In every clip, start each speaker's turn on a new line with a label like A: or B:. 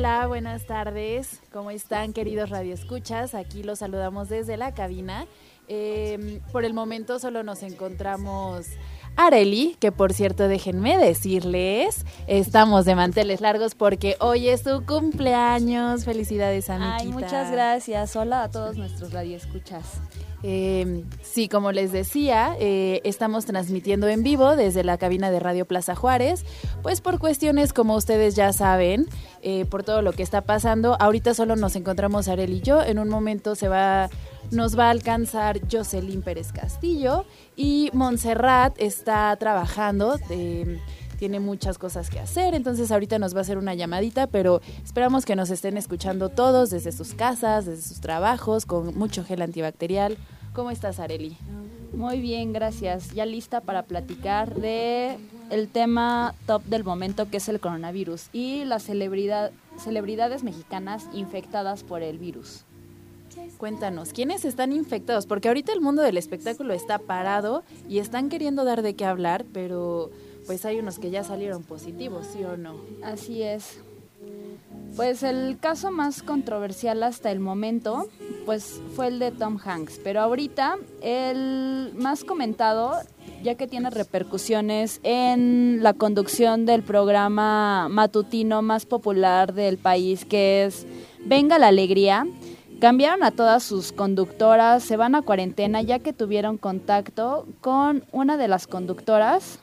A: Hola, buenas tardes. ¿Cómo están, queridos radioescuchas? Aquí los saludamos desde la cabina. Eh, por el momento solo nos encontramos Areli, que por cierto déjenme decirles, estamos de manteles largos porque hoy es su cumpleaños. Felicidades, Anita.
B: Ay, muchas gracias. Hola a todos nuestros radioescuchas.
A: Eh, sí, como les decía, eh, estamos transmitiendo en vivo desde la cabina de Radio Plaza Juárez, pues por cuestiones como ustedes ya saben, eh, por todo lo que está pasando, ahorita solo nos encontramos Arel y yo, en un momento se va, nos va a alcanzar Jocelyn Pérez Castillo y Montserrat está trabajando. Tiene muchas cosas que hacer, entonces ahorita nos va a hacer una llamadita, pero esperamos que nos estén escuchando todos desde sus casas, desde sus trabajos, con mucho gel antibacterial. ¿Cómo estás, Areli?
B: Muy bien, gracias. Ya lista para platicar de el tema top del momento que es el coronavirus y las celebridad, celebridades mexicanas infectadas por el virus.
A: Cuéntanos, ¿quiénes están infectados? Porque ahorita el mundo del espectáculo está parado y están queriendo dar de qué hablar, pero pues hay unos que ya salieron positivos, ¿sí o no?
B: Así es. Pues el caso más controversial hasta el momento, pues fue el de Tom Hanks, pero ahorita el más comentado, ya que tiene repercusiones en la conducción del programa matutino más popular del país, que es Venga la Alegría, cambiaron a todas sus conductoras, se van a cuarentena ya que tuvieron contacto con una de las conductoras.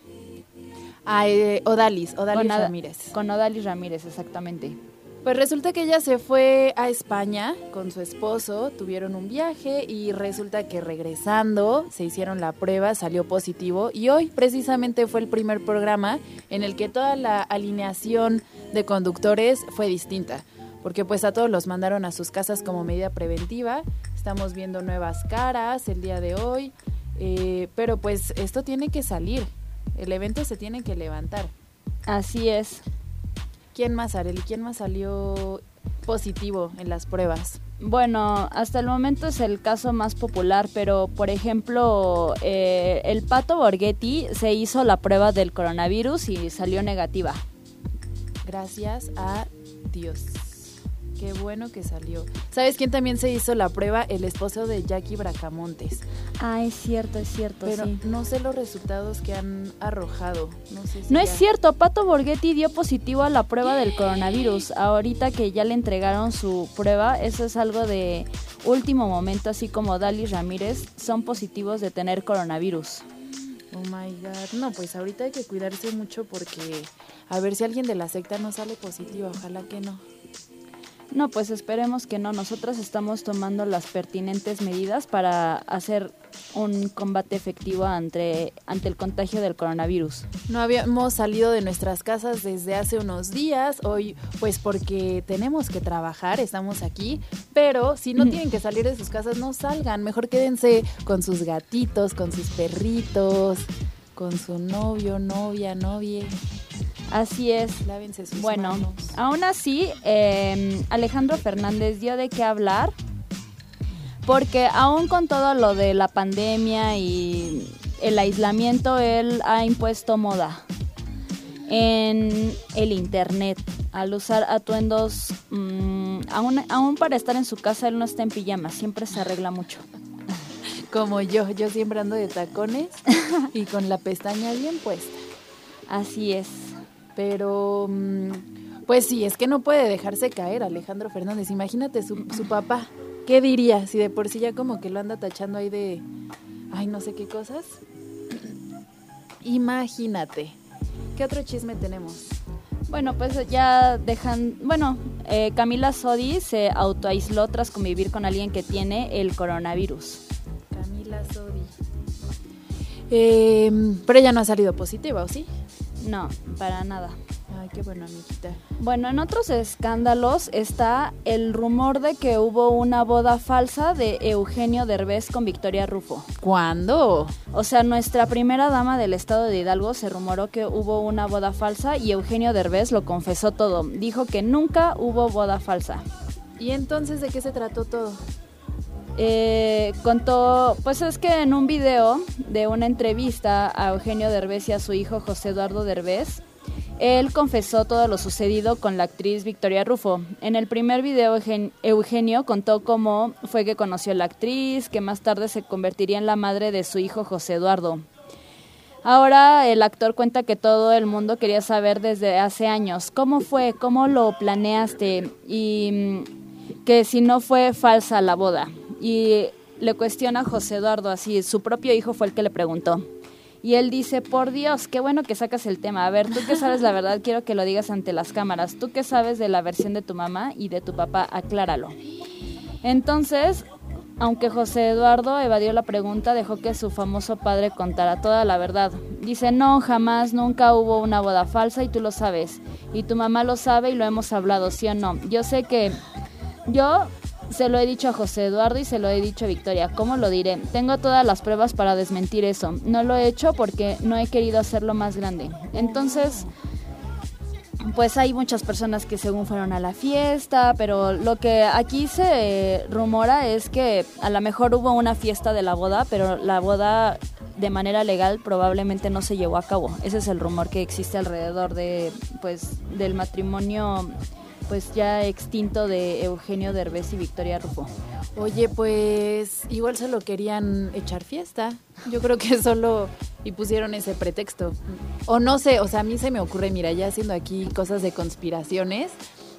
A: Ah, eh, Odalis, Odalis Ramírez.
B: Con Odalis Ramírez, exactamente.
A: Pues resulta que ella se fue a España con su esposo, tuvieron un viaje y resulta que regresando se hicieron la prueba, salió positivo y hoy precisamente fue el primer programa en el que toda la alineación de conductores fue distinta, porque pues a todos los mandaron a sus casas como medida preventiva, estamos viendo nuevas caras el día de hoy, eh, pero pues esto tiene que salir, el evento se tiene que levantar.
B: Así es.
A: ¿Quién más, Areli? ¿Quién más salió positivo en las pruebas?
B: Bueno, hasta el momento es el caso más popular, pero por ejemplo, eh, el pato Borghetti se hizo la prueba del coronavirus y salió negativa.
A: Gracias a Dios. Qué bueno que salió. ¿Sabes quién también se hizo la prueba? El esposo de Jackie Bracamontes.
B: Ah, es cierto, es cierto.
A: Pero no sé los resultados que han arrojado. No, sé
B: no es cierto, Pato Borghetti dio positivo a la prueba del coronavirus. Ahorita que ya le entregaron su prueba, eso es algo de último momento, así como Dali Ramírez, son positivos de tener coronavirus.
A: Oh my god. No, pues ahorita hay que cuidarse mucho porque a ver si alguien de la secta no sale positivo. Ojalá que no.
B: No, pues esperemos que no. Nosotras estamos tomando las pertinentes medidas para hacer un combate efectivo ante, ante el contagio del coronavirus.
A: No habíamos salido de nuestras casas desde hace unos días, hoy pues porque tenemos que trabajar, estamos aquí, pero si no tienen que salir de sus casas, no salgan, mejor quédense con sus gatitos, con sus perritos, con su novio, novia, novie.
B: Así es. bueno, aún así, em, Alejandro Fernández dio de qué hablar, porque aún con todo lo de la pandemia y el aislamiento, él ha impuesto moda en el internet al usar atuendos, mm, aún, aún para estar en su casa, él no está en pijama, siempre se arregla mucho.
A: Como yo, yo siempre ando de tacones y con la pestaña bien puesta.
B: Así es.
A: Pero, mm, pues sí, es que no puede dejarse caer Alejandro Fernández. Imagínate su, su papá. ¿Qué diría si de por sí ya como que lo anda tachando ahí de, ay, no sé qué cosas? Imagínate. ¿Qué otro chisme tenemos?
B: Bueno, pues ya dejan, bueno, eh, Camila Sodi se autoaisló tras convivir con alguien que tiene el coronavirus.
A: Camila Sodi. Eh, pero ella no ha salido positiva, ¿o sí?
B: No, para nada.
A: Ay, qué bueno, amiguita.
B: Bueno, en otros escándalos está el rumor de que hubo una boda falsa de Eugenio Derbez con Victoria Rufo.
A: ¿Cuándo?
B: O sea, nuestra primera dama del estado de Hidalgo se rumoró que hubo una boda falsa y Eugenio Derbez lo confesó todo. Dijo que nunca hubo boda falsa.
A: ¿Y entonces de qué se trató todo?
B: Eh, contó, pues es que en un video de una entrevista a Eugenio Derbez y a su hijo José Eduardo Derbez, Él confesó todo lo sucedido con la actriz Victoria Rufo. En el primer video, Eugenio contó cómo fue que conoció a la actriz, que más tarde se convertiría en la madre de su hijo José Eduardo. Ahora el actor cuenta que todo el mundo quería saber desde hace años cómo fue, cómo lo planeaste y mm, que si no fue falsa la boda. Y le cuestiona a José Eduardo así, su propio hijo fue el que le preguntó. Y él dice, por Dios, qué bueno que sacas el tema. A ver, tú que sabes la verdad, quiero que lo digas ante las cámaras. Tú que sabes de la versión de tu mamá y de tu papá, acláralo. Entonces, aunque José Eduardo evadió la pregunta, dejó que su famoso padre contara toda la verdad. Dice, no, jamás, nunca hubo una boda falsa y tú lo sabes. Y tu mamá lo sabe y lo hemos hablado, ¿sí o no? Yo sé que yo se lo he dicho a José Eduardo y se lo he dicho a Victoria. ¿Cómo lo diré? Tengo todas las pruebas para desmentir eso. No lo he hecho porque no he querido hacerlo más grande. Entonces, pues hay muchas personas que según fueron a la fiesta, pero lo que aquí se rumora es que a lo mejor hubo una fiesta de la boda, pero la boda de manera legal probablemente no se llevó a cabo. Ese es el rumor que existe alrededor de pues del matrimonio pues ya extinto de Eugenio Derbez y Victoria Rufo.
A: Oye, pues igual solo querían echar fiesta. Yo creo que solo y pusieron ese pretexto. O no sé, o sea, a mí se me ocurre, mira, ya haciendo aquí cosas de conspiraciones,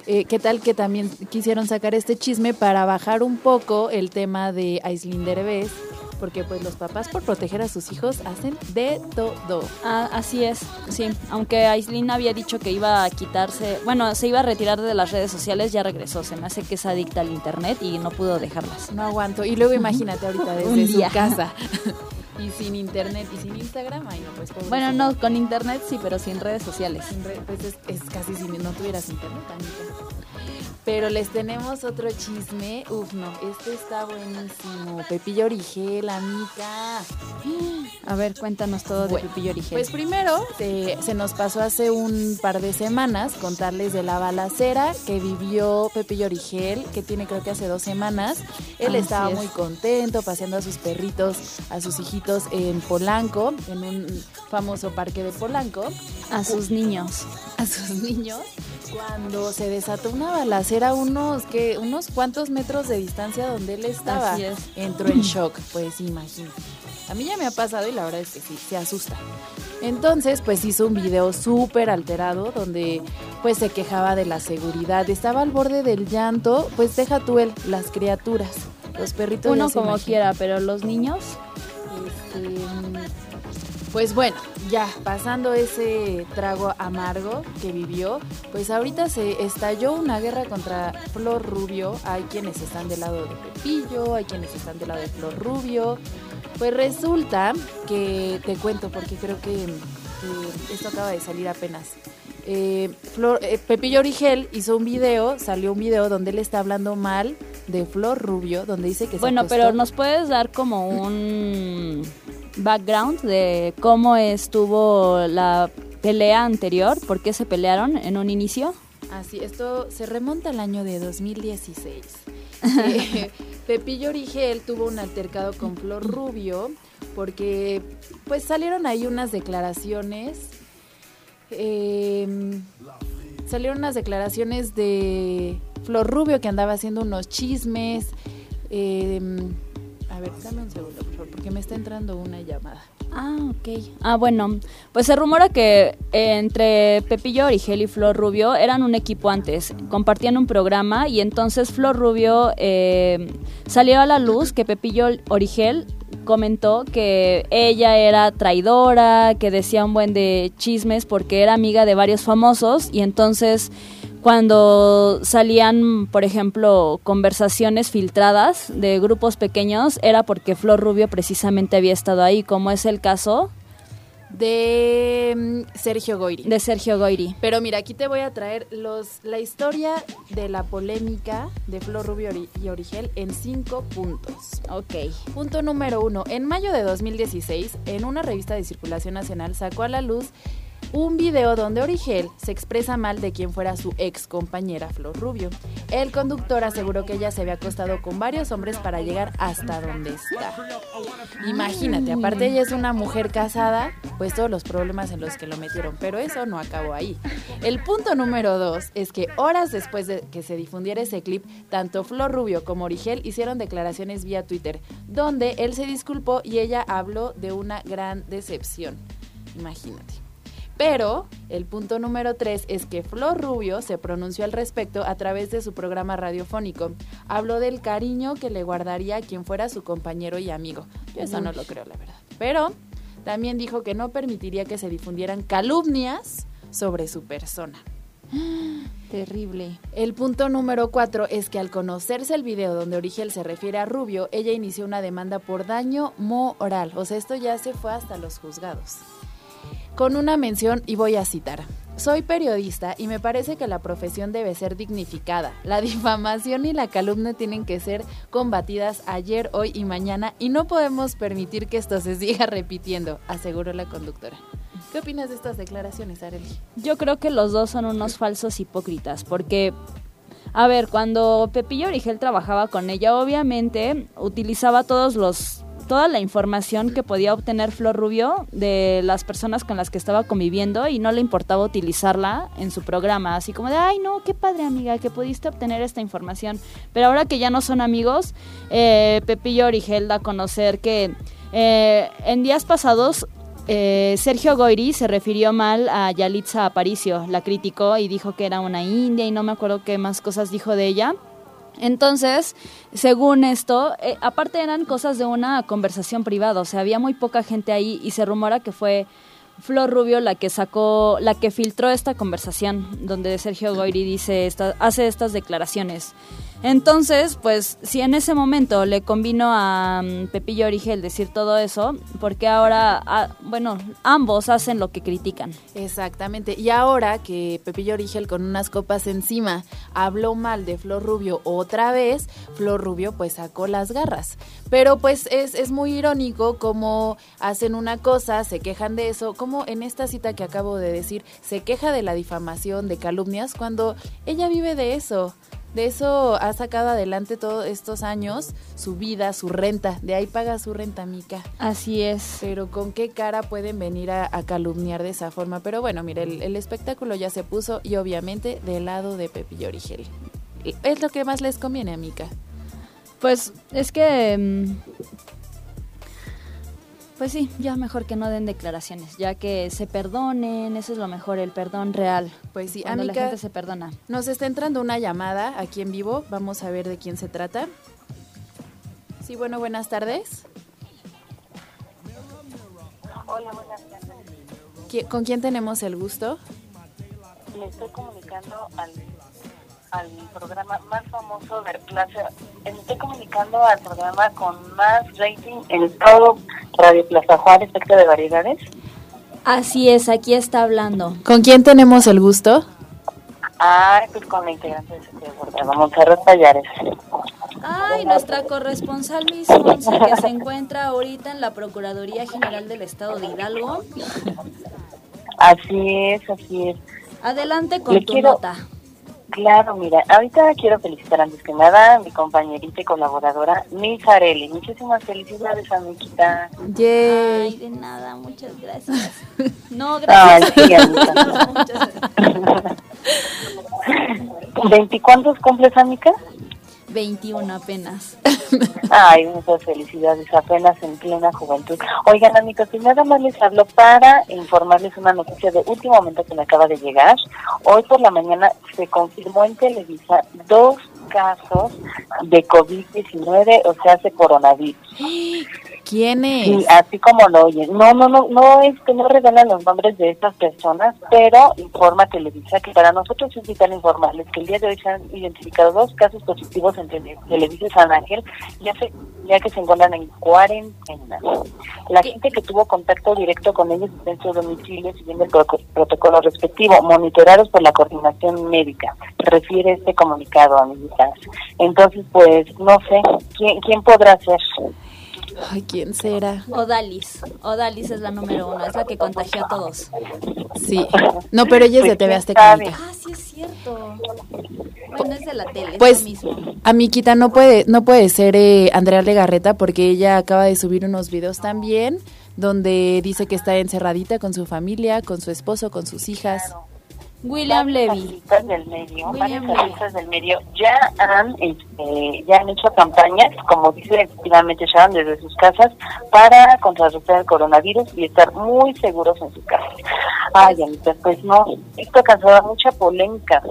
A: eh, ¿qué tal que también quisieron sacar este chisme para bajar un poco el tema de Aislinn Derbez? Porque pues los papás por proteger a sus hijos hacen de todo.
B: Ah, así es, sí. Aunque Aislinn había dicho que iba a quitarse, bueno, se iba a retirar de las redes sociales, ya regresó. Se me hace que es adicta al internet y no pudo dejarlas.
A: No aguanto. Y luego imagínate ahorita desde su casa. y sin internet y sin Instagram, ay no, pues
B: Bueno, no, con internet sí, pero sin redes sociales.
A: pues es, casi si no tuvieras internet, pero les tenemos otro chisme. Uf, no, este está buenísimo. Pepillo Origel, amiga.
B: A ver, cuéntanos todo de Pepillo Origel.
A: Pues primero, se nos pasó hace un par de semanas contarles de la balacera que vivió Pepillo Origel, que tiene creo que hace dos semanas. Él estaba muy contento paseando a sus perritos, a sus hijitos en Polanco, en un famoso parque de Polanco.
B: A sus niños.
A: A sus niños cuando se desató una balacera unos que unos cuantos metros de distancia donde él estaba. Entró en shock, pues imagínate. A mí ya me ha pasado y la verdad es que sí, se asusta. Entonces, pues hizo un video súper alterado donde pues se quejaba de la seguridad. Estaba al borde del llanto, pues deja tú él, las criaturas, los perritos.
B: Uno como quiera, pero los niños...
A: Este, pues bueno, ya pasando ese trago amargo que vivió, pues ahorita se estalló una guerra contra Flor Rubio. Hay quienes están del lado de Pepillo, hay quienes están del lado de Flor Rubio. Pues resulta que te cuento porque creo que, esto acaba de salir apenas. Eh, Flor, eh, Pepillo Origel hizo un video, salió un video donde él está hablando mal de Flor Rubio, donde dice que
B: Bueno, pero nos puedes dar como un background de cómo estuvo la pelea anterior, por qué se pelearon en un inicio.
A: Así, esto se remonta al año de 2016. eh, Pepillo Origel tuvo un altercado con Flor Rubio porque pues salieron ahí unas declaraciones eh, salieron unas declaraciones de Flor Rubio que andaba haciendo unos chismes eh, a ver, dame un segundo, por favor, porque me está entrando una llamada.
B: Ah, ok. Ah, bueno, pues se rumora que entre Pepillo Origel y Flor Rubio eran un equipo antes, compartían un programa y entonces Flor Rubio eh, salió a la luz que Pepillo Origel comentó que ella era traidora, que decía un buen de chismes porque era amiga de varios famosos y entonces cuando salían, por ejemplo, conversaciones filtradas de grupos pequeños, era porque Flor Rubio precisamente había estado ahí, como es el caso
A: de mm, Sergio Goiri.
B: De Sergio Goiri.
A: Pero mira, aquí te voy a traer los, la historia de la polémica de Flor Rubio y Origel en cinco puntos.
B: Ok.
A: Punto número uno. En mayo de 2016, en una revista de circulación nacional, sacó a la luz un video donde Origel se expresa mal de quien fuera su ex compañera Flor Rubio. El conductor aseguró que ella se había acostado con varios hombres para llegar hasta donde está. Imagínate, aparte ella es una mujer casada, pues todos los problemas en los que lo metieron, pero eso no acabó ahí. El punto número dos es que horas después de que se difundiera ese clip, tanto Flor Rubio como Origel hicieron declaraciones vía Twitter, donde él se disculpó y ella habló de una gran decepción. Imagínate. Pero el punto número tres es que Flor Rubio se pronunció al respecto a través de su programa radiofónico. Habló del cariño que le guardaría a quien fuera su compañero y amigo. Yo eso no lo creo, la verdad. Pero también dijo que no permitiría que se difundieran calumnias sobre su persona.
B: Terrible.
A: El punto número cuatro es que al conocerse el video donde Origel se refiere a Rubio, ella inició una demanda por daño moral. O sea, esto ya se fue hasta los juzgados. Con una mención, y voy a citar. Soy periodista y me parece que la profesión debe ser dignificada. La difamación y la calumnia tienen que ser combatidas ayer, hoy y mañana y no podemos permitir que esto se siga repitiendo, aseguró la conductora. ¿Qué opinas de estas declaraciones, Arely?
B: Yo creo que los dos son unos falsos hipócritas, porque, a ver, cuando Pepillo Origel trabajaba con ella, obviamente utilizaba todos los toda la información que podía obtener Flor Rubio de las personas con las que estaba conviviendo y no le importaba utilizarla en su programa, así como de, ay no, qué padre amiga, que pudiste obtener esta información. Pero ahora que ya no son amigos, eh, Pepillo Origel da a conocer que eh, en días pasados eh, Sergio Goiri se refirió mal a Yalitza Aparicio, la criticó y dijo que era una india y no me acuerdo qué más cosas dijo de ella. Entonces, según esto, eh, aparte eran cosas de una conversación privada, o sea, había muy poca gente ahí y se rumora que fue Flor Rubio la que sacó, la que filtró esta conversación donde Sergio Goiri dice hace estas declaraciones. Entonces, pues si en ese momento le convino a um, Pepillo Origel decir todo eso, porque ahora, ah, bueno, ambos hacen lo que critican.
A: Exactamente. Y ahora que Pepillo Origel con unas copas encima habló mal de Flor Rubio otra vez, Flor Rubio pues sacó las garras. Pero pues es, es muy irónico como hacen una cosa, se quejan de eso, como en esta cita que acabo de decir, se queja de la difamación, de calumnias, cuando ella vive de eso. De eso ha sacado adelante todos estos años su vida, su renta. De ahí paga su renta, Mica.
B: Así es.
A: Pero con qué cara pueden venir a, calumniar de esa forma. Pero bueno, mire, el, espectáculo ya se puso y obviamente del lado de Pepillo Origel. Es lo que más les conviene a Mica.
B: Pues es que mm, pues sí, ya mejor que no den declaraciones, ya que se perdonen, eso es lo mejor, el perdón real.
A: Pues sí,
B: cuando la gente se perdona.
A: Nos está entrando una llamada aquí en vivo, vamos a ver de quién se trata. Sí, bueno, buenas tardes.
C: Hola, buenas tardes.
A: ¿Con quién tenemos el gusto?
C: Le estoy comunicando al al programa más famoso de Plaza. Estoy comunicando al programa con más rating en todo Radio Plaza Juárez, sector de variedades.
B: Así es, aquí está hablando.
A: ¿Con quién tenemos el gusto?
C: Ah, pues con la integrante de Sector de Montserrat Payares.
B: Ay, nuestra corresponsal Miss Monse, que se encuentra ahorita en la Procuraduría General del Estado de Hidalgo.
C: Así es, así es.
B: Adelante con tu nota.
C: Claro, mira, ahorita quiero felicitar antes que nada a mi compañerita y colaboradora, Miss Areli. Muchísimas felicidades, amiguita.
B: Yay. Ay, de nada, muchas gracias. No, gracias. Ay,
C: sí, cuántos cumples, amiga?
B: 21 apenas.
C: Ay, muchas felicidades, apenas en plena juventud. Oigan, amigos, y nada más les hablo para informarles una noticia de último momento que me acaba de llegar. Hoy por la mañana se confirmó en Televisa dos casos de COVID-19, o sea, de coronavirus.
A: ¿Quién es?
C: Sí, así como lo oyen. No, no, no, no es que no revelan los nombres de estas personas, pero informa Televisa que para nosotros es vital informarles que el día de hoy se han identificado dos casos positivos en Televisa San Ángel, ya, se, ya que se encuentran en cuarentena. La gente que tuvo contacto directo con ellos está en su domicilio siguiendo el protocolo respectivo, monitorados por la coordinación médica. Refiere este comunicado, amiguitas. Entonces, pues, no sé, ¿quién, quién podrá ser?
A: Ay, ¿quién será?
B: Odalis. Odalis es la número uno, es la que contagió a todos.
A: Sí. No, pero ella es de
C: Pues,
A: TV
C: ¿quién
A: Azteca. Mica.
B: Ah, sí es cierto. Bueno, es de la tele,
A: Pues,
B: es lo mismo.
A: Amiquita, no puede, no puede ser eh, Andrea Legarreta porque ella acaba de subir unos videos también donde dice que está encerradita con su familia, con su esposo, con sus hijas.
B: William Levy.
C: del medio,
B: William
C: artistas del medio ya han, este, ya han hecho campañas, como dice efectivamente Sharon, desde sus casas para contrarrestar el coronavirus y estar muy seguros en sus casas. Ay, Anita, pues no, esto ha causado mucha polémica.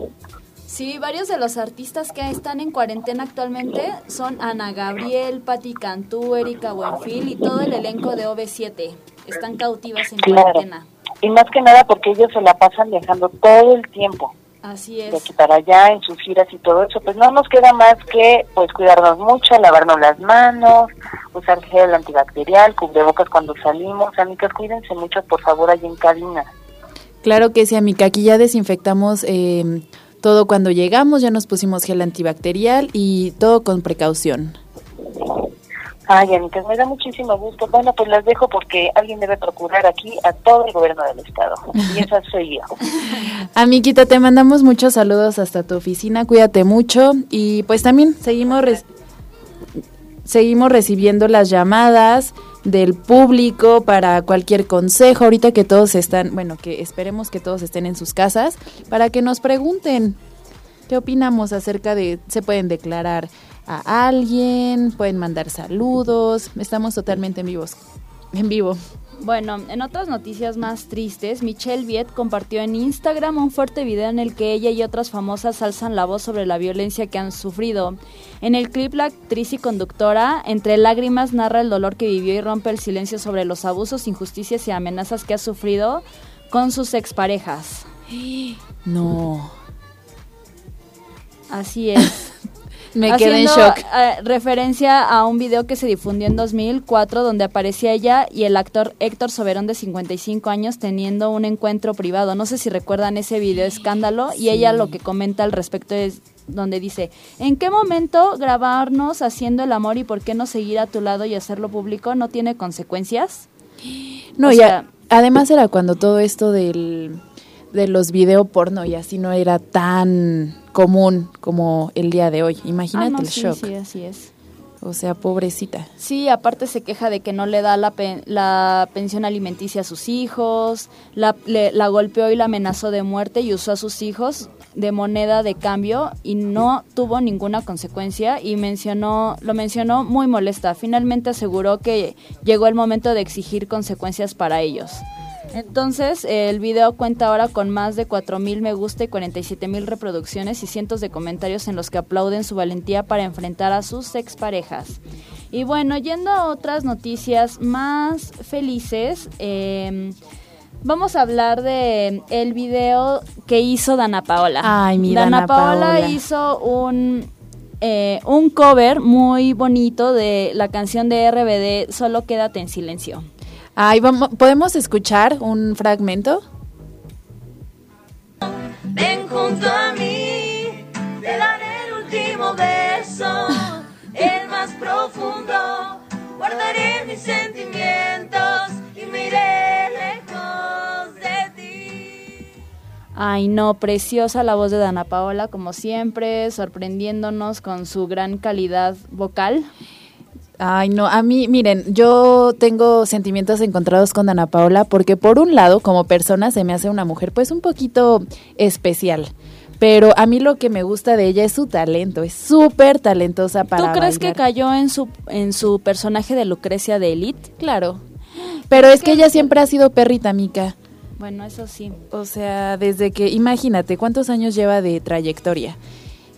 B: Sí, varios de los artistas que están en cuarentena actualmente son Ana Gabriel, Patti Cantú, Erika Buenfil y todo el elenco de OV7. Están cautivas en
C: Claro.
B: cuarentena.
C: Y más que nada porque ellos se la pasan viajando todo el tiempo.
B: Así
C: de
B: es.
C: aquí para allá en sus giras y todo eso, pues no nos queda más que pues cuidarnos mucho, lavarnos las manos, usar gel antibacterial, cubrebocas cuando salimos, amigas, cuídense mucho por favor allí en cabina.
A: Claro que sí, amiga. Aquí ya desinfectamos eh, todo cuando llegamos, ya nos pusimos gel antibacterial y todo con precaución.
C: Ay, amigas, me da muchísimo gusto. Bueno, pues las dejo porque alguien debe procurar aquí a todo el gobierno del estado. Y esa soy yo.
A: Amiguita, te mandamos muchos saludos hasta tu oficina, cuídate mucho y pues también seguimos seguimos recibiendo las llamadas del público para cualquier consejo, ahorita que todos están, bueno, que esperemos que todos estén en sus casas, para que nos pregunten qué opinamos acerca de, se pueden declarar a alguien, pueden mandar saludos, estamos totalmente en vivos, en vivo.
B: Bueno, en otras noticias más tristes, Michelle Viet compartió en Instagram un fuerte video en el que ella y otras famosas alzan la voz sobre la violencia que han sufrido. En el clip, la actriz y conductora, entre lágrimas, narra el dolor que vivió y rompe el silencio sobre los abusos, injusticias y amenazas que ha sufrido con sus exparejas.
A: No,
B: Así es.
A: Me quedé en shock.
B: eh, referencia a un video que se difundió en 2004 donde aparecía ella y el actor Héctor Soberón de 55 años teniendo un encuentro privado. No sé si recuerdan ese video escándalo y ella lo que comenta al respecto es donde dice, ¿en qué momento grabarnos haciendo el amor y por qué no seguir a tu lado y hacerlo público no tiene consecuencias?
A: No,
B: O
A: ya,
B: sea-
A: además era cuando todo esto del, de los video porno y así no era tan común como el día de hoy. Imagínate
B: Ah, no,
A: el
B: sí,
A: shock.
B: sí, así es.
A: O sea, pobrecita.
B: Sí, aparte se queja de que no le da la, pen- la pensión alimenticia a sus hijos, la, le- la golpeó y la amenazó de muerte y usó a sus hijos de moneda de cambio y no tuvo ninguna consecuencia y mencionó lo mencionó muy molesta. Finalmente aseguró que llegó el momento de exigir consecuencias para ellos. Entonces, el video cuenta ahora con más de 4.000 me gusta y 47.000 reproducciones y cientos de comentarios en los que aplauden su valentía para enfrentar a sus exparejas. Y bueno, yendo a otras noticias más felices, eh, vamos a hablar de el video que hizo Dana Paola.
A: Ay, mi
B: Dana
A: Dana
B: Paola
A: Paola.
B: hizo un eh, un cover muy bonito de la canción de RBD Solo quédate en silencio.
A: Ay, vamos, ¿podemos escuchar un fragmento?
D: Ven junto a mí, te daré el último beso, el más profundo. Guardaré mis sentimientos y me iré lejos de ti.
B: Ay, no, preciosa la voz de Dana Paola, como siempre, sorprendiéndonos con su gran calidad vocal.
A: Ay, no, a mí, miren, yo tengo sentimientos encontrados con Ana Paola porque por un lado, como persona, se me hace una mujer pues un poquito especial. Pero a mí lo que me gusta de ella es su talento, es súper talentosa para
B: ¿Tú crees que cayó en su, en su personaje de Lucrecia de Elite?
A: Claro. Pero es que ella siempre ha sido perrita, Mica.
B: Bueno, eso sí.
A: O sea, desde que, imagínate, ¿cuántos años lleva de trayectoria?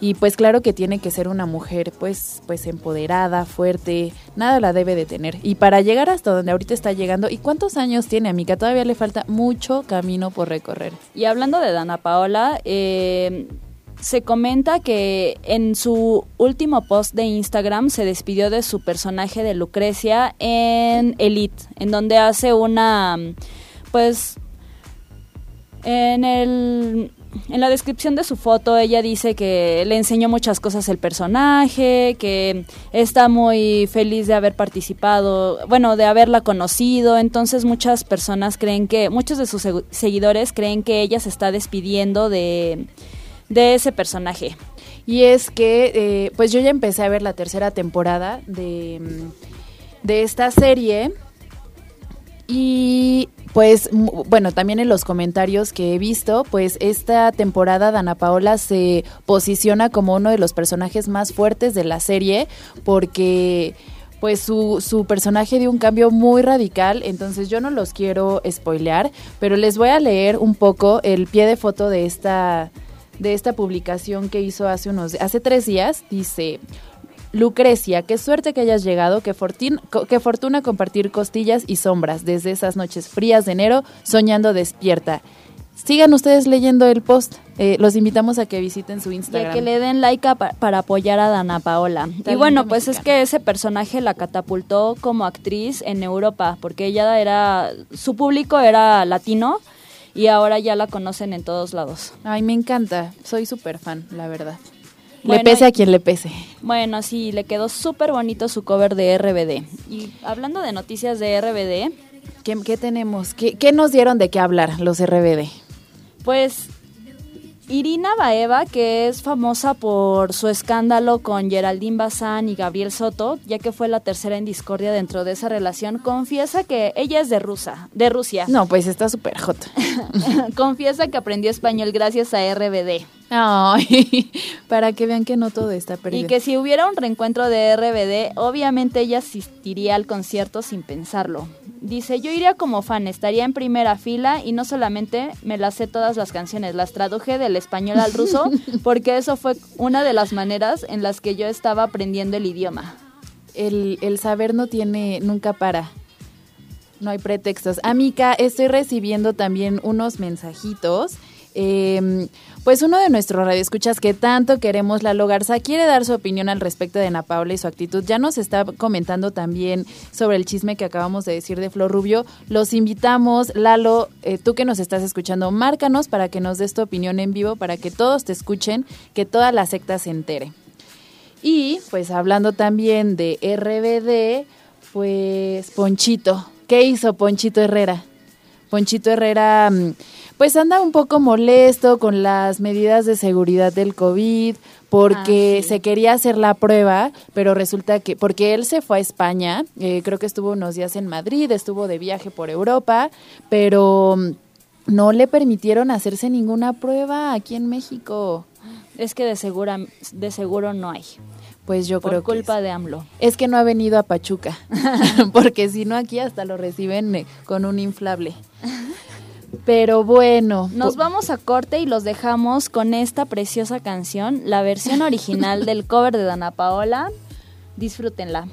A: Y pues claro que tiene que ser una mujer pues pues empoderada, fuerte, nada la debe de tener. Y para llegar hasta donde ahorita está llegando, ¿y cuántos años tiene, amiga? Todavía le falta mucho camino por recorrer.
B: Y hablando de Dana Paola, eh, se comenta que en su último post de Instagram se despidió de su personaje de Lucrecia en Elite, en donde hace una, pues, en el en la descripción de su foto ella dice que le enseñó muchas cosas el personaje, que está muy feliz de haber participado, bueno, de haberla conocido, entonces muchas personas creen que, muchos de sus segu- seguidores creen que ella se está despidiendo de, de ese personaje.
A: Y es que, eh, pues yo ya empecé a ver la tercera temporada de, mm, de esta serie. Y pues, bueno, también en los comentarios que he visto, pues esta temporada Dana Paola se posiciona como uno de los personajes más fuertes de la serie porque pues su, su personaje dio un cambio muy radical, entonces yo no los quiero spoilear, pero les voy a leer un poco el pie de foto de esta, de esta publicación que hizo hace unos hace tres días. Dice Lucrecia, qué suerte que hayas llegado, qué, fortin- qué fortuna compartir costillas y sombras desde esas noches frías de enero, soñando despierta. Sigan ustedes leyendo el post. eh, los invitamos a que visiten su
B: Y a
A: Instagram.
B: que le den like a pa- para apoyar a Dana Paola. y bueno, pues es que ese personaje la catapultó como actriz en Europa, porque ella era, su público era latino y ahora ya la conocen en todos lados.
A: Ay, me encanta. Soy súper fan, la verdad.
B: Bueno,
A: le pese a quien le pese.
B: Bueno, sí, le quedó súper bonito su cover de RBD. Y hablando de noticias de RBD,
A: ¿Qué, qué tenemos? ¿Qué, qué nos dieron de qué hablar los RBD?
B: Pues Irina Baeva, que es famosa por su escándalo con Geraldine Bazán y Gabriel Soto, ya que fue la tercera en discordia dentro de esa relación, confiesa que ella es de Rusa, de Rusia.
A: No, pues está súper hot.
B: confiesa que aprendió español gracias a RBD.
A: Ay, para que vean que no todo está perdido.
B: Y que si hubiera un reencuentro de RBD, obviamente ella asistiría al concierto sin pensarlo. Dice, yo iría como fan, estaría en primera fila y no solamente me las sé todas las canciones, las traduje del español al ruso porque eso fue una de las maneras en las que yo estaba aprendiendo el idioma.
A: el, el saber no tiene, nunca para. No hay pretextos. Amica, estoy recibiendo también unos mensajitos. Eh, pues uno de nuestros radioescuchas que tanto queremos, Lalo Garza, quiere dar su opinión al respecto de Ana Paula y su actitud. Ya nos está comentando también sobre el chisme que acabamos de decir de Flor Rubio. Los invitamos, Lalo, eh, tú que nos estás escuchando, márcanos para que nos des tu opinión en vivo, para que todos te escuchen, que toda la secta se entere. Y pues hablando también de RBD, pues Ponchito. ¿Qué hizo Ponchito Herrera? Ponchito Herrera mm, pues anda un poco molesto con las medidas de seguridad del COVID porque
B: Ah, sí.
A: se quería hacer la prueba, pero resulta que, porque él se fue a España, eh, creo que estuvo unos días en Madrid, estuvo de viaje por Europa, pero mm, no le permitieron hacerse ninguna prueba aquí en México.
B: Es que de, segura, de seguro no hay,
A: Pues yo
B: por
A: creo que
B: culpa de AMLO.
A: Es que no ha venido a Pachuca, porque si no aquí hasta lo reciben eh, con un inflable. Pero bueno,
B: Nos vamos a corte y los dejamos con esta preciosa canción, la versión original del cover de Dana Paola. Disfrútenla.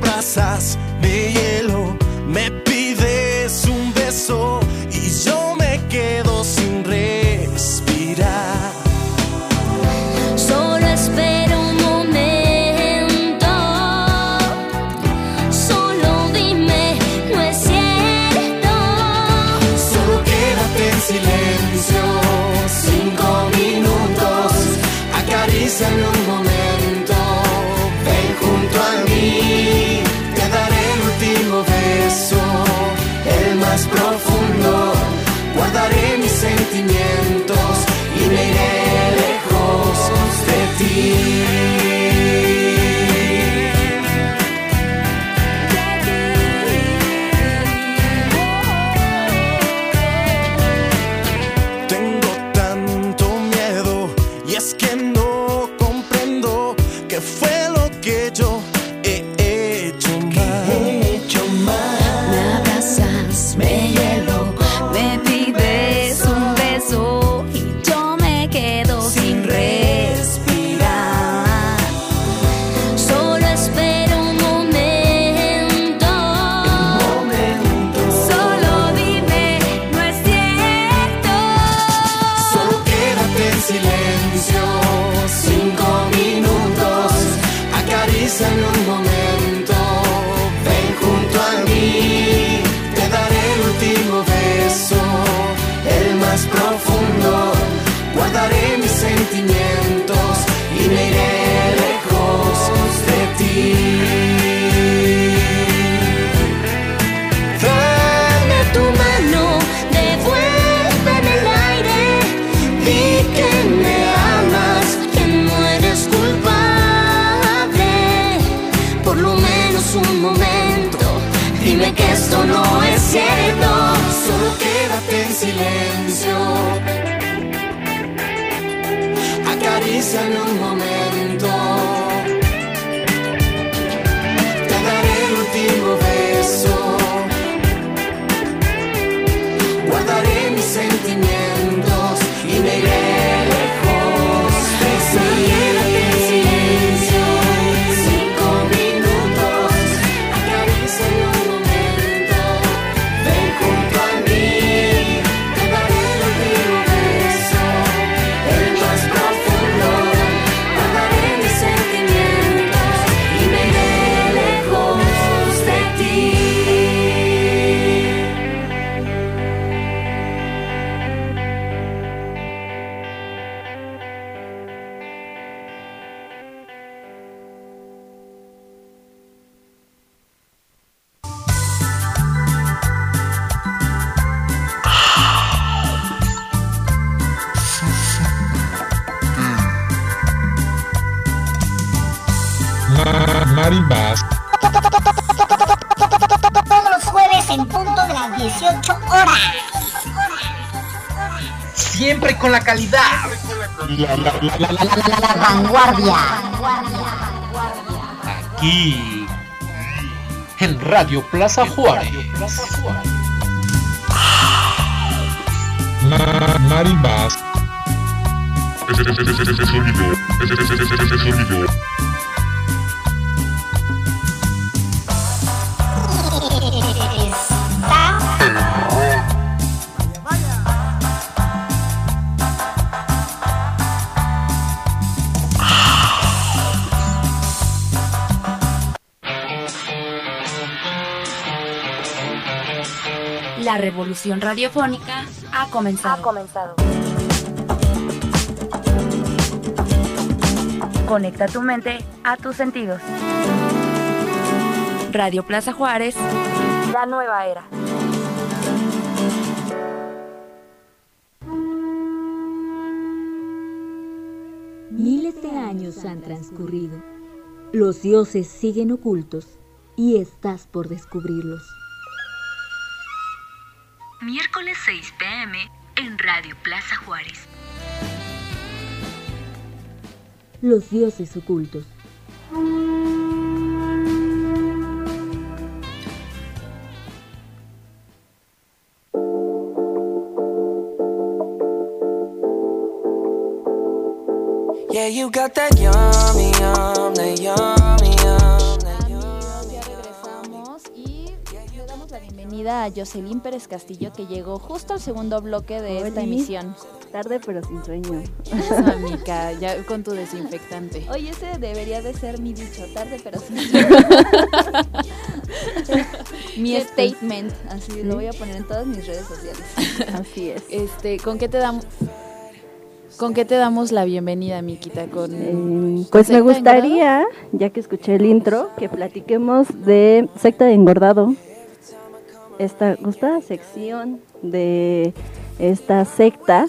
E: Me
F: vanguardia.
G: Aquí. En Radio Plaza Juárez.
H: Ma- Marimbas. Ese, ese, ese, ese, ese sonido, ese, ese, ese, ese sonido.
I: La revolución radiofónica ha comenzado. Conecta tu mente a tus sentidos. Radio Plaza Juárez, la nueva era.
J: Miles de años han transcurrido. Los dioses siguen ocultos y estás por descubrirlos.
I: Miércoles 6 pm en Radio Plaza Juárez.
J: Los dioses ocultos.
K: Yeah, you got that yummy, yum, that yummy, yum,
B: bienvenida a Jocelyn Pérez Castillo que llegó justo al segundo bloque de esta emisión.
L: Tarde pero sin sueño.
A: Eso, amiga, ya con tu desinfectante.
B: Oye, ese debería de ser mi dicho, tarde pero sin sueño. mi statement, así lo voy a poner en todas mis redes sociales.
L: Así es.
A: Este, ¿con qué te damos? ¿Con qué te damos la bienvenida, Miquita? Con
L: Eh, pues me gustaría, ya que escuché el intro, que platiquemos de secta de engordado. Esta gustada sección de esta secta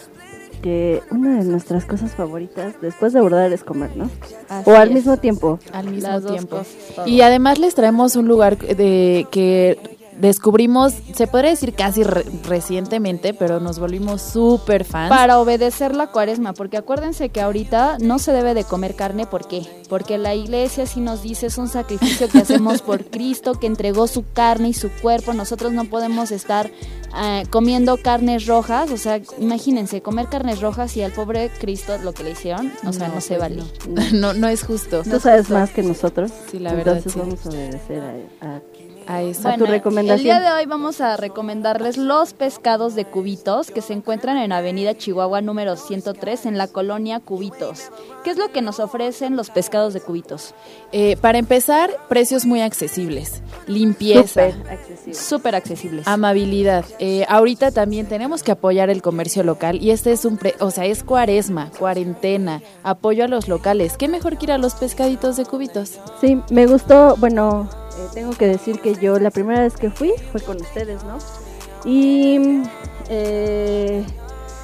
L: que una de nuestras cosas favoritas después de abordar es comer, ¿no?
A: Así
L: o al
A: es.
L: mismo tiempo.
A: al mismo
B: Las
A: tiempo.
B: cosas.
A: Y además les traemos un lugar de que descubrimos, se podría decir casi re- recientemente, pero nos volvimos súper fans.
B: Para obedecer la cuaresma, porque acuérdense que ahorita no se debe de comer carne, ¿por qué? Porque la iglesia sí nos dice es un sacrificio que hacemos por Cristo, que entregó su carne y su cuerpo, nosotros no podemos estar eh, comiendo carnes rojas, o sea, imagínense, comer carnes rojas y al pobre Cristo lo que le hicieron, o sea, no, se
A: pues
B: vale.
A: no. no, no es justo.
L: Tú sabes más que nosotros.
A: Sí, la verdad,
L: Entonces
A: sí.
L: vamos a obedecer a, a
A: a eso.
B: Bueno,
L: tu recomendación.
B: El día de hoy vamos a recomendarles los pescados de cubitos que se encuentran en Avenida Chihuahua número 103 en la colonia Cubitos. ¿Qué es lo que nos ofrecen los pescados de cubitos?
A: Eh, para empezar, precios muy accesibles, limpieza,
L: Súper accesible.
B: Súper accesibles.
A: amabilidad. Eh, ahorita también tenemos que apoyar el comercio local y este es un, pre- o sea, es cuaresma, cuarentena, apoyo a los locales. ¿Qué mejor que ir a los pescaditos de cubitos?
L: Sí, me gustó, bueno, eh, tengo que decir que yo la primera vez que fui fue con ustedes, ¿no? Y eh,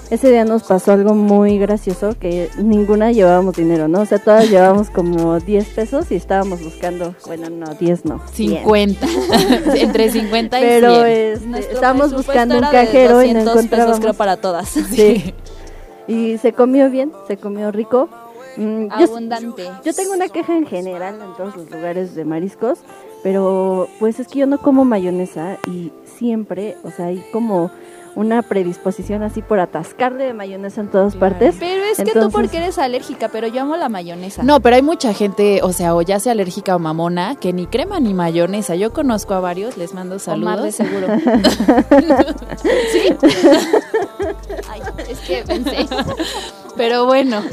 L: ese día nos pasó algo muy gracioso, que ninguna llevábamos dinero, ¿no? O sea, todas llevábamos como 10 pesos y estábamos buscando, bueno, no, 10 no. 100.
A: 50. Entre 50 y
L: Pero
A: 100.
L: este, estábamos buscando un cajero y no
B: 200 pesos,
L: encontrábamos.
B: creo, para todas.
L: Sí. Y se comió bien, se comió rico. Mm, yo-
B: Abundante.
L: yo tengo una queja en general en todos los lugares de mariscos, pero pues es que yo no como mayonesa y siempre, o sea, hay como una predisposición así por atascarle de mayonesa en todas partes.
B: Pero es que tú porque eres alérgica, pero yo amo la mayonesa.
A: No, pero hay mucha gente, o sea, o ya sea alérgica o mamona, que ni crema ni mayonesa. Yo conozco a varios, les mando saludos.
B: Omar de seguro.
A: ¿Sí?
B: Ay, es que pensé.
A: Pero bueno.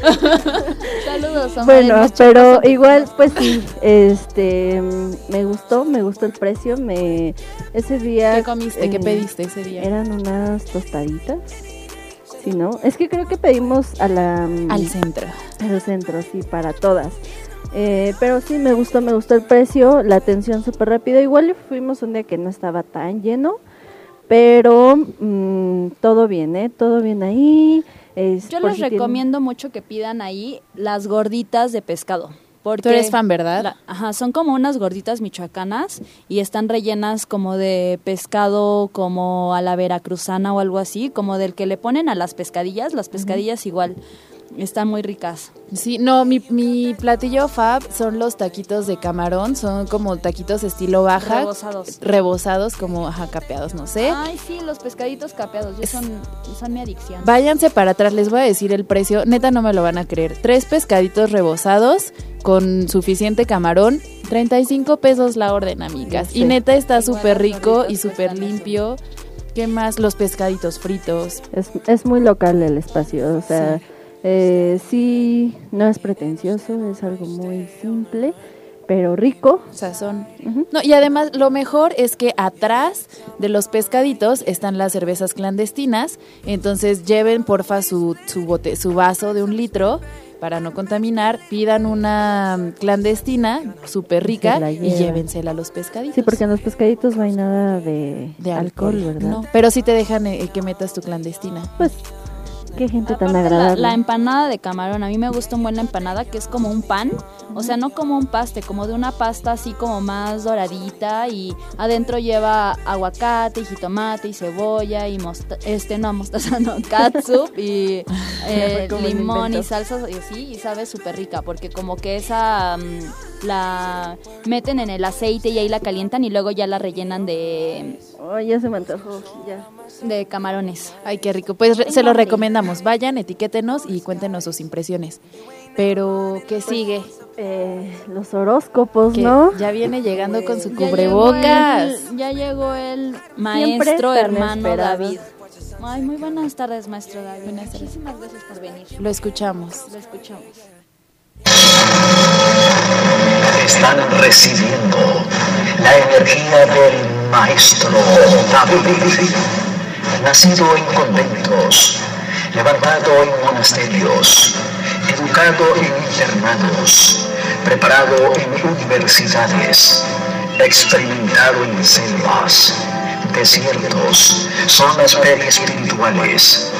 B: Saludos, Omar.
L: Bueno, pero igual, pues sí, este, me gustó, me gustó el precio, me, ese día...
A: ¿Qué comiste? ¿Qué
L: eh,
A: pediste ese día?
L: Eran unas tostaditas, ¿sí, no? Es que creo que pedimos a la... mm,
A: Al centro.
L: Al centro, sí, para todas. Eh, pero sí, me gustó, me gustó el precio, la atención súper rápida. Igual fuimos un día que no estaba tan lleno, pero mm, todo bien, ¿eh? Todo bien ahí. es-
B: Yo
L: por
B: les
L: si tienen-
B: recomiendo mucho que pidan ahí las gorditas de pescado. Porque
A: Tú eres fan, ¿verdad?
B: la- ajá, son como unas gorditas michoacanas y están rellenas como de pescado como a la veracruzana o algo así, como del que le ponen a las pescadillas. Las pescadillas igual están muy ricas.
A: Sí, no, mi, mi platillo fab son los taquitos de camarón, son como taquitos estilo baja.
B: Rebozados.
A: Rebozados, como ajá, capeados, no sé.
B: Ay, sí, los pescaditos capeados, yo son, son mi adicción.
A: Váyanse para atrás, les voy a decir el precio, neta no me lo van a creer. Tres pescaditos rebozados con suficiente camarón, 35 pesos la orden, amigas.
L: Sí.
A: Y neta está súper rico y súper
B: eso.
A: limpio. ¿Qué más? Los pescaditos fritos.
L: Es, es muy local el espacio, o sea, eh, sí, no es pretencioso, es algo muy simple, pero rico.
A: Sazón. No, y además lo mejor es que atrás de los pescaditos están las cervezas clandestinas, entonces lleven porfa su, su, bote, su vaso de un litro para no contaminar, pidan una clandestina súper rica y llévensela a los pescaditos.
L: Sí, porque en los pescaditos no hay nada de,
A: de
L: alcohol,
A: alcohol,
L: ¿verdad?
A: No, pero sí te dejan eh, que metas tu clandestina.
L: Pues, qué gente tan
B: Aparte,
L: agradable.
B: la empanada de camarón, a mí me gusta un buen la empanada que es como un pan, o sea, no como un paste, como de una pasta así como más doradita y adentro lleva aguacate y jitomate y cebolla y mosta este no mostaza, no, catsup y eh, limón y salsas y así y sabe súper rica porque como que esa mm, la meten en el aceite y ahí la calientan y luego ya la rellenan de,
L: Oh, ya se me antojó, ya.
B: De camarones.
A: Ay, qué rico. Pues se lo recomendamos. Vayan, etiquétenos y cuéntenos sus impresiones. Pero, ¿qué sigue?
L: Eh, los horóscopos,
A: Que
L: ¿no?
A: ya viene llegando con su
B: Ya llegó
A: cubrebocas.
B: el- Ya llegó el maestro hermano
L: esperado.
B: David. Ay, muy buenas tardes, maestro David.
A: Buenas tardes.
B: Muchísimas gracias por venir.
A: Lo escuchamos.
B: Lo escuchamos.
M: están recibiendo la energía del maestro David, nacido en conventos, levantado en monasterios, educado en internados, preparado en universidades, experimentado en selvas, desiertos, zonas periespirituales,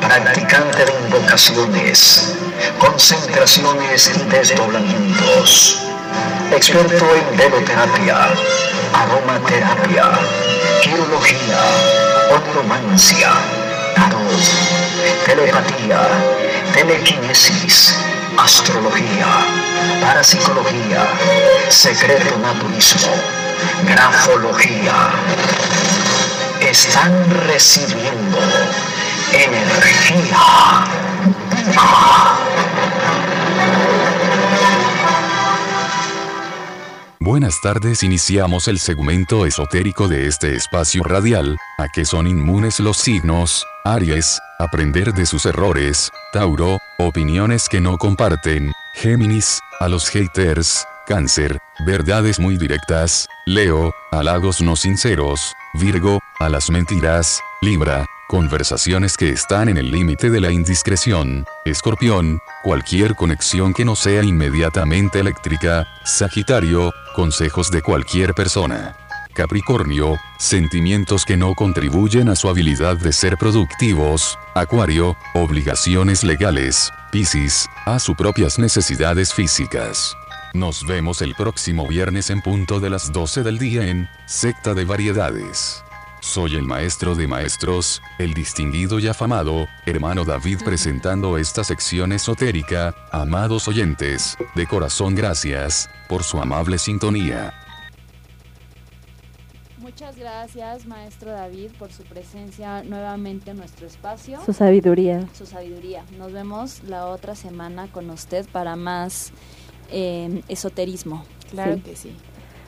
M: practicante de invocaciones, concentraciones y desdoblamientos, experto en veloterapia, aromaterapia, quirología, oniromancia, tarot, telepatía, telequinesis, astrología, parapsicología, secreto naturismo, grafología. Están recibiendo energía.
N: Buenas buenas tardes. Iniciamos el segmento esotérico de este espacio radial, a que son inmunes los signos, Aries, aprender de sus errores, Tauro, opiniones que no comparten, Géminis, a los haters, Cáncer, verdades muy directas, Leo, halagos no sinceros, Virgo, a las mentiras, Libra, conversaciones que están en el límite de la indiscreción, Escorpión, cualquier conexión que no sea inmediatamente eléctrica, Sagitario, consejos de cualquier persona. Capricornio, sentimientos que no contribuyen a su habilidad de ser productivos, Acuario, obligaciones legales, Piscis, a sus propias necesidades físicas. Nos vemos el próximo viernes en punto de las 12 del día en Secta de Variedades. Soy el maestro de maestros, el distinguido y afamado, hermano David presentando esta sección esotérica, amados oyentes, de corazón gracias, por su amable sintonía.
B: Muchas gracias, maestro David, por su presencia nuevamente en nuestro espacio.
L: Su sabiduría.
B: Su sabiduría. Nos vemos la otra semana con usted para más eh, esoterismo.
A: Claro
L: Sí.
A: que sí.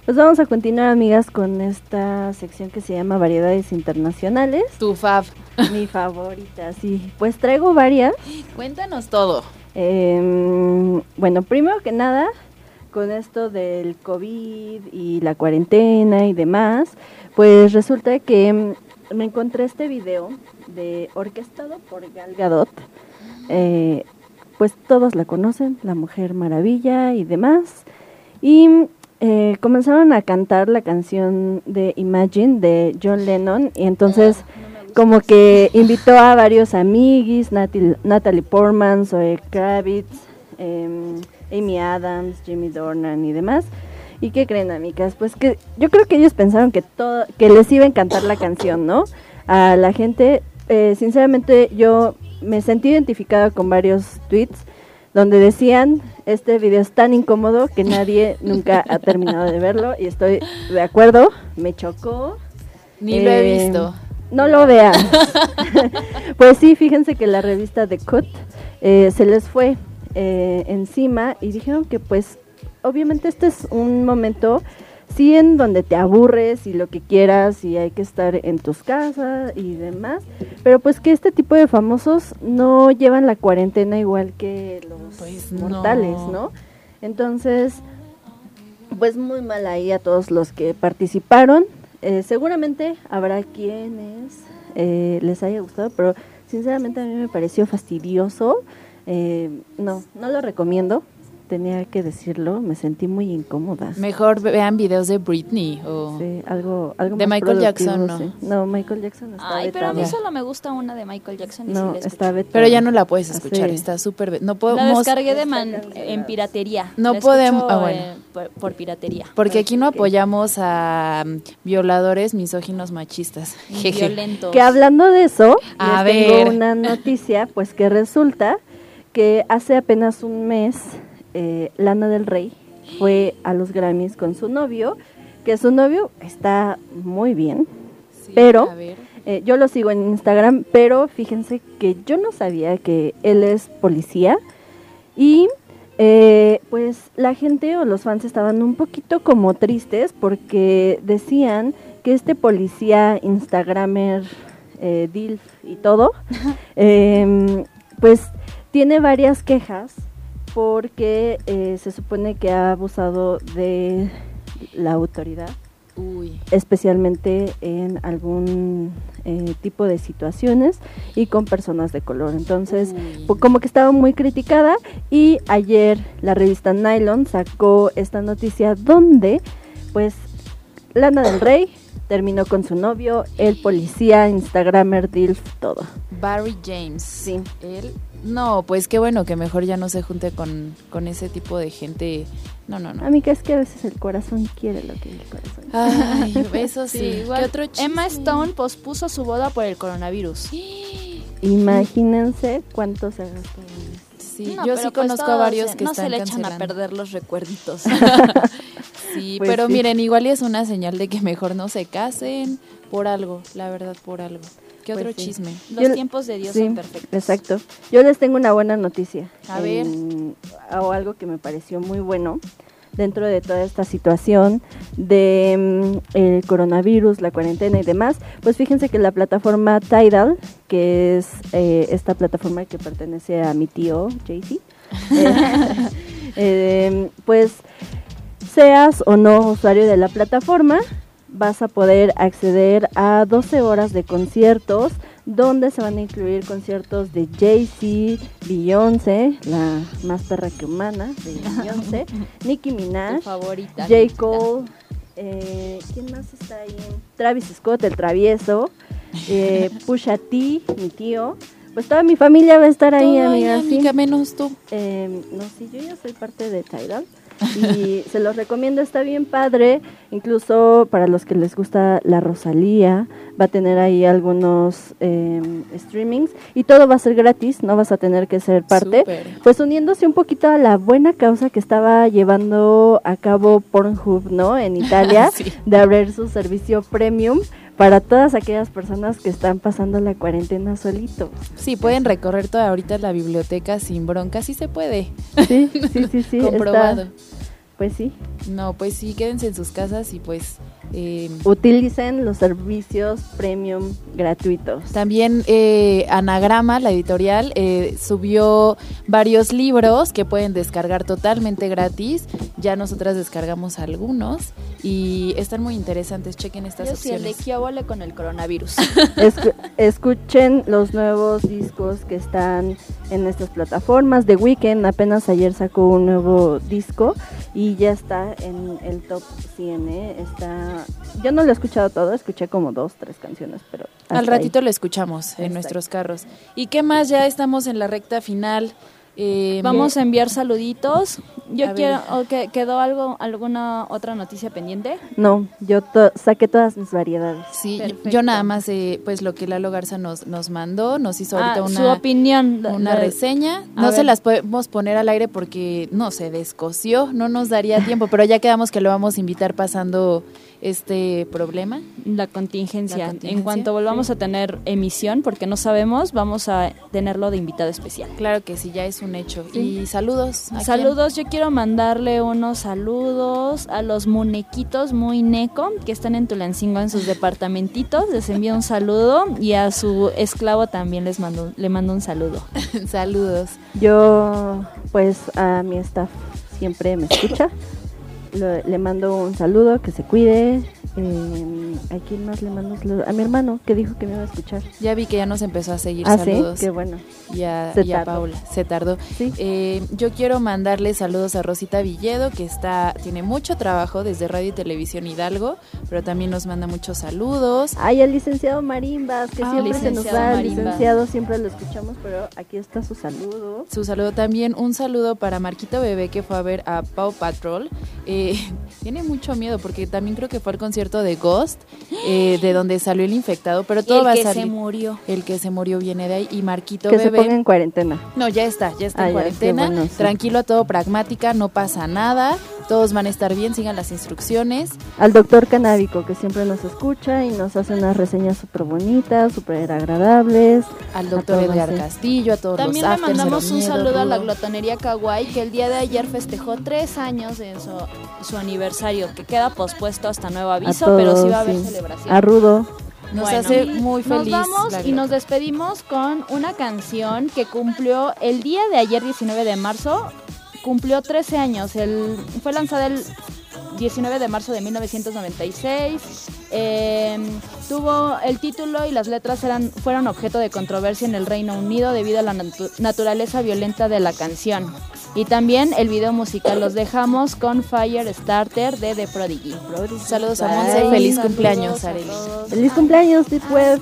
L: Pues vamos a continuar, amigas, con esta sección que se llama Variedades Internacionales.
A: Tu fav.
L: Mi favorita, sí. Pues traigo varias.
A: Cuéntanos todo.
L: Em, bueno, primero que nada, con esto del COVID y la cuarentena y demás, pues resulta que em, me encontré este video de orquestado por Gal Gadot. Eh, pues todos la conocen, la Mujer Maravilla y demás. Y eh, comenzaron a cantar la canción de Imagine de John Lennon y entonces como que invitó a varios amiguis, Natalie, Natalie Portman, Zoe Kravitz, em, Amy Adams, Jimmy Dornan y demás. ¿Y qué creen, amigas? Pues que yo creo que ellos pensaron que todo, que les iba a encantar la canción, ¿no? A la gente, eh, sinceramente, yo me sentí identificada con varios tweets donde decían este video es tan incómodo que nadie nunca ha terminado de verlo y estoy de acuerdo, me chocó.
A: Ni lo he
L: Eh,
A: visto.
L: No lo vean. pues sí, fíjense que la revista The Cut eh, se les fue eh, encima y dijeron que pues obviamente este es un momento sí en donde te aburres y lo que quieras y hay que estar en tus casas y demás, pero pues que este tipo de famosos no llevan la cuarentena igual que los
A: Pues
L: mortales,
A: no.
L: ¿no? Entonces, pues muy mal ahí a todos los que participaron. Eh, seguramente habrá quienes eh, les haya gustado, pero sinceramente a mí me pareció fastidioso. Eh, no, no lo recomiendo. Tenía que decirlo, me sentí muy incómoda.
A: Mejor vean videos de Britney o
L: Sí, algo, algo
A: de
L: más
A: Michael Jackson, ¿no?
L: sí. No, Michael Jackson está
B: Ay, pero a mí solo me gusta una de Michael Jackson y
L: No,
B: sí la
L: está vetado.
A: Pero ya no la puedes
L: Así.
A: escuchar, está súper... No
B: La
A: podemos...
B: descargué de man- en piratería.
A: No
B: La
A: podemos- ah, bueno.
B: eh, por, por piratería.
A: Porque aquí no apoyamos a mm, violadores misóginos machistas. Jeje.
B: Violentos.
L: Que hablando de eso,
A: A
L: les
A: ver.
L: tengo una noticia, pues que resulta que hace apenas un mes eh, Lana del Rey fue a los Grammys con su novio, que su novio está muy bien, pero eh, yo lo sigo en Instagram, pero fíjense que yo no sabía que él es policía y eh, pues la gente o los fans estaban un poquito como tristes porque decían que este policía Instagramer, eh, DILF y todo, em, pues tiene varias quejas porque eh, se supone que ha abusado de la autoridad
A: Uy.
L: especialmente en algún eh, tipo de situaciones y con personas de color. Entonces, como que estaba muy criticada y ayer la revista Nylon sacó esta noticia donde, pues, Lana del Rey terminó con su novio, el policía, Instagramer, DILF, todo.
A: Barry James.
L: Sí.
A: Él. No, pues qué bueno que mejor ya no se junte con, con ese tipo de gente. No, no, no.
L: Amiga, es que a veces el corazón quiere lo que el corazón quiere.
A: Ay, eso sí.
B: igual
A: ¿Qué otro
B: Emma? Stone pospuso su boda por el coronavirus.
L: Imagínense cuánto se gastó en.
A: Sí,
B: No,
A: yo sí
B: pues
A: conozco a varios que
B: no
A: están
B: se le echan a perder los recuerditos.
A: Sí,
L: Pues
A: pero
L: sí.
A: miren, igual y es una señal de que mejor no se casen por algo, la verdad, por algo. ¿Qué
L: Pues
A: otro
L: sí.
A: chisme?
B: Los
L: Yo-
B: tiempos de Dios
L: Sí,
B: son perfectos.
L: Exacto. Yo les tengo una buena noticia.
A: A ver.
L: En- o algo que me pareció muy bueno. dentro de toda esta situación de mm, el coronavirus, la cuarentena y demás, pues fíjense que la plataforma Tidal, que es eh, esta plataforma que pertenece a mi tío Jay-Z, eh, eh, pues seas o no usuario de la plataforma, vas a poder acceder a 12 horas de conciertos donde se van a incluir conciertos de Jay-Z, Beyoncé, la más perra que humana de Beyoncé, Nicki Minaj,
B: favorita,
L: J. Cole, eh, ¿quién más está ahí? Travis Scott, el travieso, eh, Pusha T, mi tío. Pues toda mi familia va a estar ahí,
A: Todo ahí,
L: amiga. sí.
A: amiga, menos tú.
L: Eh, no, sí, yo ya soy parte de Tidal y se los recomiendo, está bien padre, incluso para los que les gusta la Rosalía, va a tener ahí algunos eh, streamings. Y todo va a ser gratis, no vas a tener que ser parte, pues uniéndose un poquito a la buena causa que estaba llevando a cabo Pornhub, ¿no? En Italia,
A: Sí.
L: de abrir su servicio premium para todas aquellas personas que están pasando la cuarentena solitos.
A: Sí, pueden recorrer toda ahorita la biblioteca sin bronca, sí se puede.
L: Sí, sí, sí, sí.
A: Comprobado.
L: está- pues sí.
A: No, pues sí, quédense en sus casas y pues... eh,
L: Utilicen los servicios premium gratuitos.
A: También eh, Anagrama, la editorial, eh, subió varios libros que pueden descargar totalmente gratis. Ya nosotras descargamos algunos y están muy interesantes. Chequen estas
B: Yo sí, el de
A: opciones.
B: Kiobole con el coronavirus.
L: Escu- escuchen los nuevos discos que están en estas plataformas. The Weeknd apenas ayer sacó un nuevo disco y ya está en el top 100. ¿eh? Está, yo no lo he escuchado todo, escuché como dos, tres canciones, pero
A: Al ratito
L: ahí.
A: lo escuchamos en
L: Exacto.
A: nuestros carros. ¿Y qué más? Ya estamos en la recta final. Eh,
B: Vamos a enviar saluditos. Yo
A: A
B: quiero,
A: ver.
B: o que- ¿quedó algo, alguna otra noticia pendiente?
L: No, yo to- saqué todas mis variedades.
A: Sí, yo-
B: Perfecto.
A: yo nada más, eh, pues lo que Lalo Garza nos, nos mandó, nos hizo ahorita
B: Ah,
A: una,
B: su opinión.
A: una
B: la-
A: reseña. No se las podemos poner al aire porque no se descoció, no nos daría tiempo, pero ya quedamos que lo vamos a invitar pasando este problema.
B: La contingencia.
A: La contingencia,
B: En cuanto volvamos a tener emisión, porque no sabemos, vamos a tenerlo de invitado especial.
A: Claro que sí, ya es un hecho. Y saludos.
B: Saludos, yo quiero mandarle unos saludos a los munequitos muy neco que están en Tulancingo en sus departamentitos. Les envío un saludo y a su esclavo también les mando, le mando un saludo.
A: saludos.
L: Yo, pues a mi staff siempre me escucha. Lo- le mando un saludo, que se cuide. Eh, ¿A quién más le mando un saludo? A mi hermano, que dijo que me iba a escuchar.
A: Ya vi que ya nos empezó a seguir.
L: Ah, ¿sí?
A: saludos.
L: Qué bueno.
A: Y a,
L: Se
A: y a
L: tardó.
A: Paula. Se tardó. Eh, yo quiero mandarle saludos a Rosita Villedo, que está tiene mucho trabajo desde Radio y Televisión Hidalgo, pero también nos manda muchos saludos.
L: Ay, el licenciado Marimbas, que
A: Ah,
L: siempre se nos
A: licenciado
L: da. El licenciado siempre lo escuchamos, pero aquí está su saludo.
A: Su saludo también, un saludo para Marquito Bebé que fue a ver a Pau Patrol. Eh, tiene mucho miedo porque también creo que fue al concierto de Ghost, eh, de donde salió el infectado, pero todo
B: el
A: va
B: que
A: a salir.
B: se murió.
A: El que se murió viene de ahí y Marquito
L: Que se
A: Bebé.
L: ponga en cuarentena.
A: No, ya está, ya está
L: Ah,
A: en
L: ya,
A: cuarentena.
L: qué bueno, sí.
A: Tranquilo, todo pragmática, no pasa nada. Todos van a estar bien, sigan las instrucciones.
L: Al doctor Canábico, que siempre nos escucha y nos hace unas reseñas súper bonitas, súper agradables.
A: Al doctor Edgar. Castillo, a todos
B: También
A: los
B: le
A: afters,
B: mandamos un
A: Miedo,
B: saludo a la glotonería Kawaii que el día de ayer festejó tres años de su, su aniversario, que queda pospuesto hasta nuevo aviso, pero sí va a haber
L: sí.
B: celebración.
L: A Rudo.
A: Nos
B: Bueno,
A: hace muy feliz.
B: Nos vamos y nos despedimos con una canción que cumplió el día de ayer, 19 de marzo, cumplió 13 años. El, fue lanzada el 19 de marzo de 1996. Eh, tuvo el título y las letras eran, fueron objeto de controversia en el Reino Unido debido a la natu- naturaleza violenta de la canción. Y también el video musical los dejamos con Fire Starter de The Prodigy.
A: Saludos a. Monse, feliz
B: Saludos
A: cumpleaños, Arely.
L: Feliz cumpleaños, Deep Web.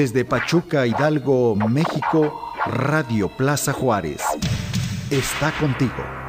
O: Desde Pachuca, Hidalgo, México, Radio Plaza Juárez. Está contigo.